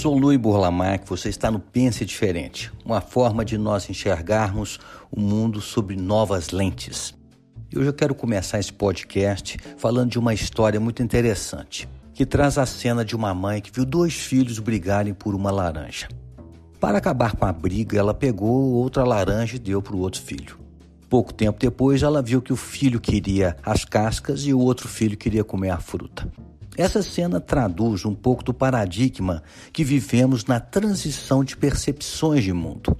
Sou Luiz Burlamac, você está no Pense Diferente, uma forma de nós enxergarmos o mundo sob novas lentes. E hoje eu quero começar esse podcast falando de uma história muito interessante, que traz a cena de uma mãe que viu dois filhos brigarem por uma laranja. Para acabar com a briga, ela pegou outra laranja e deu para o outro filho. Pouco tempo depois, ela viu que o filho queria as cascas e o outro filho queria comer a fruta. Essa cena traduz um pouco do paradigma que vivemos na transição de percepções de mundo.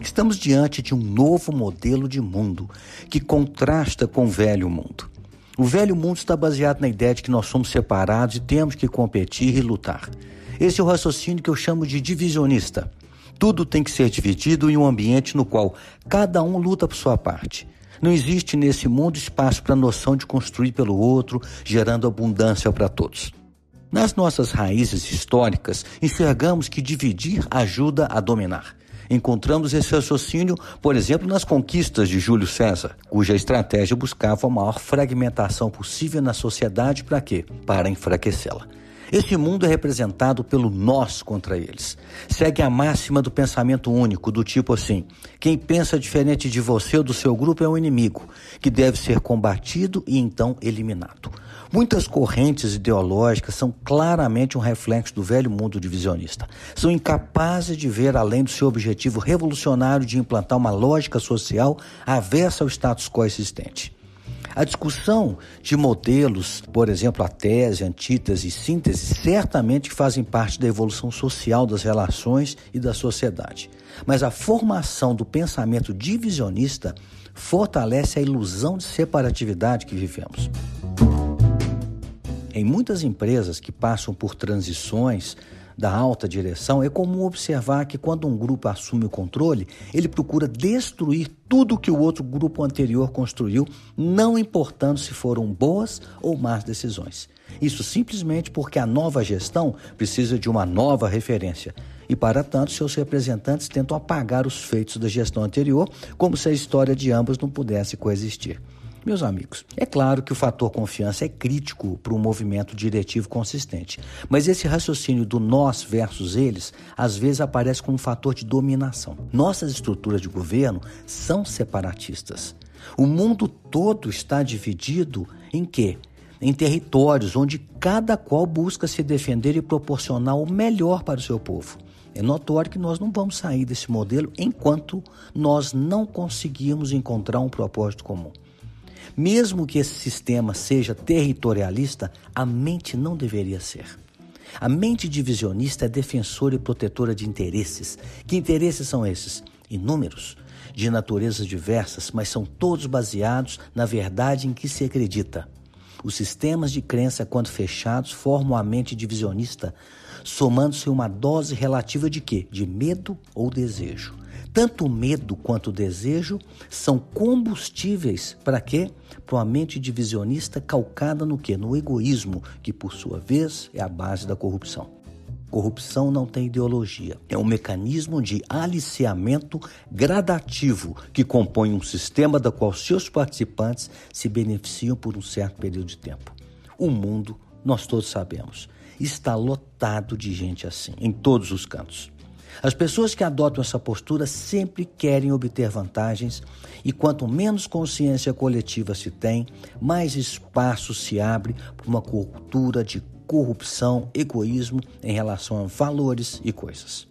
Estamos diante de um novo modelo de mundo que contrasta com o velho mundo. O velho mundo está baseado na ideia de que nós somos separados e temos que competir e lutar. Esse é o raciocínio que eu chamo de divisionista. Tudo tem que ser dividido em um ambiente no qual cada um luta por sua parte. Não existe nesse mundo espaço para a noção de construir pelo outro, gerando abundância para todos. Nas nossas raízes históricas, enxergamos que dividir ajuda a dominar. Encontramos esse raciocínio, por exemplo, nas conquistas de Júlio César, cuja estratégia buscava a maior fragmentação possível na sociedade para quê? Para enfraquecê-la. Esse mundo é representado pelo nós contra eles. Segue a máxima do pensamento único, do tipo assim: quem pensa diferente de você ou do seu grupo é um inimigo, que deve ser combatido e então eliminado. Muitas correntes ideológicas são claramente um reflexo do velho mundo divisionista. São incapazes de ver além do seu objetivo revolucionário de implantar uma lógica social aversa ao status quo existente. A discussão de modelos, por exemplo, a tese, antítese e síntese, certamente fazem parte da evolução social das relações e da sociedade. Mas a formação do pensamento divisionista fortalece a ilusão de separatividade que vivemos. Em muitas empresas que passam por transições da alta direção, é comum observar que quando um grupo assume o controle, ele procura destruir tudo que o outro grupo anterior construiu, não importando se foram boas ou más decisões. Isso simplesmente porque a nova gestão precisa de uma nova referência. E, para tanto, seus representantes tentam apagar os feitos da gestão anterior, como se a história de ambos não pudesse coexistir. Meus amigos, é claro que o fator confiança é crítico para um movimento diretivo consistente, mas esse raciocínio do nós versus eles às vezes aparece como um fator de dominação. Nossas estruturas de governo são separatistas. O mundo todo está dividido em quê? Em territórios onde cada qual busca se defender e proporcionar o melhor para o seu povo. É notório que nós não vamos sair desse modelo enquanto nós não conseguirmos encontrar um propósito comum. Mesmo que esse sistema seja territorialista, a mente não deveria ser. A mente divisionista é defensora e protetora de interesses. Que interesses são esses? Inúmeros, de naturezas diversas, mas são todos baseados na verdade em que se acredita. Os sistemas de crença, quando fechados, formam a mente divisionista, somando-se uma dose relativa de quê? De medo ou desejo. Tanto o medo quanto o desejo são combustíveis para quê? Para uma mente divisionista calcada no quê? No egoísmo, que por sua vez é a base da corrupção. Corrupção não tem ideologia. É um mecanismo de aliciamento gradativo que compõe um sistema da qual seus participantes se beneficiam por um certo período de tempo. O mundo, nós todos sabemos, está lotado de gente assim, em todos os cantos. As pessoas que adotam essa postura sempre querem obter vantagens, e quanto menos consciência coletiva se tem, mais espaço se abre para uma cultura de corrupção, egoísmo em relação a valores e coisas.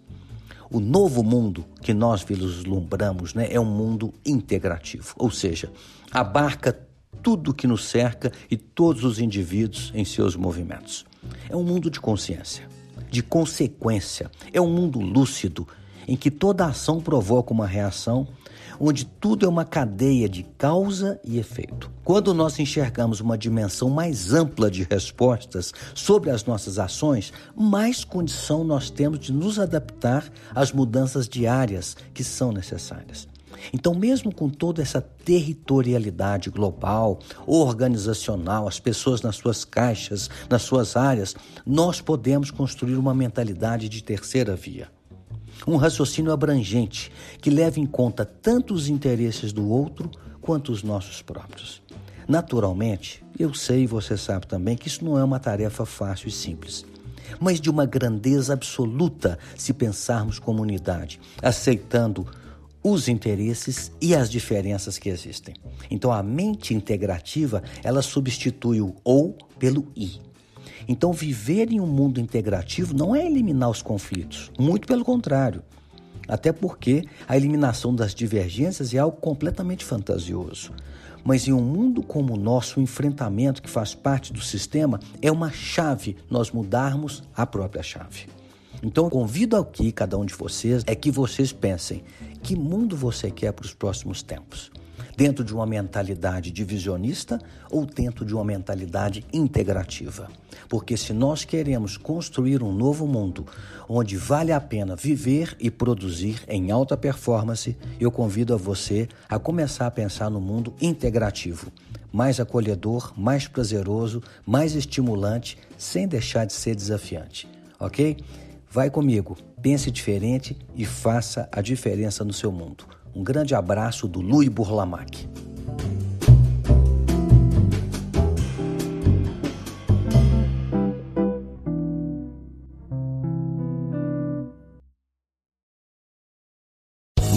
O novo mundo que nós vislumbramos né, é um mundo integrativo, ou seja, abarca tudo que nos cerca e todos os indivíduos em seus movimentos. É um mundo de consciência de consequência. É um mundo lúcido em que toda ação provoca uma reação, onde tudo é uma cadeia de causa e efeito. Quando nós enxergamos uma dimensão mais ampla de respostas sobre as nossas ações, mais condição nós temos de nos adaptar às mudanças diárias que são necessárias. Então, mesmo com toda essa territorialidade global, organizacional, as pessoas nas suas caixas, nas suas áreas, nós podemos construir uma mentalidade de terceira via. Um raciocínio abrangente que leva em conta tanto os interesses do outro quanto os nossos próprios. Naturalmente, eu sei e você sabe também que isso não é uma tarefa fácil e simples mas de uma grandeza absoluta se pensarmos como unidade, aceitando os interesses e as diferenças que existem. Então a mente integrativa, ela substitui o ou pelo i. Então viver em um mundo integrativo não é eliminar os conflitos, muito pelo contrário. Até porque a eliminação das divergências é algo completamente fantasioso. Mas em um mundo como o nosso, o enfrentamento que faz parte do sistema é uma chave nós mudarmos a própria chave. Então, convido aqui cada um de vocês é que vocês pensem que mundo você quer para os próximos tempos. Dentro de uma mentalidade divisionista ou dentro de uma mentalidade integrativa? Porque se nós queremos construir um novo mundo onde vale a pena viver e produzir em alta performance, eu convido a você a começar a pensar no mundo integrativo mais acolhedor, mais prazeroso, mais estimulante, sem deixar de ser desafiante, ok? Vai comigo, pense diferente e faça a diferença no seu mundo. Um grande abraço do Louis Burlamac.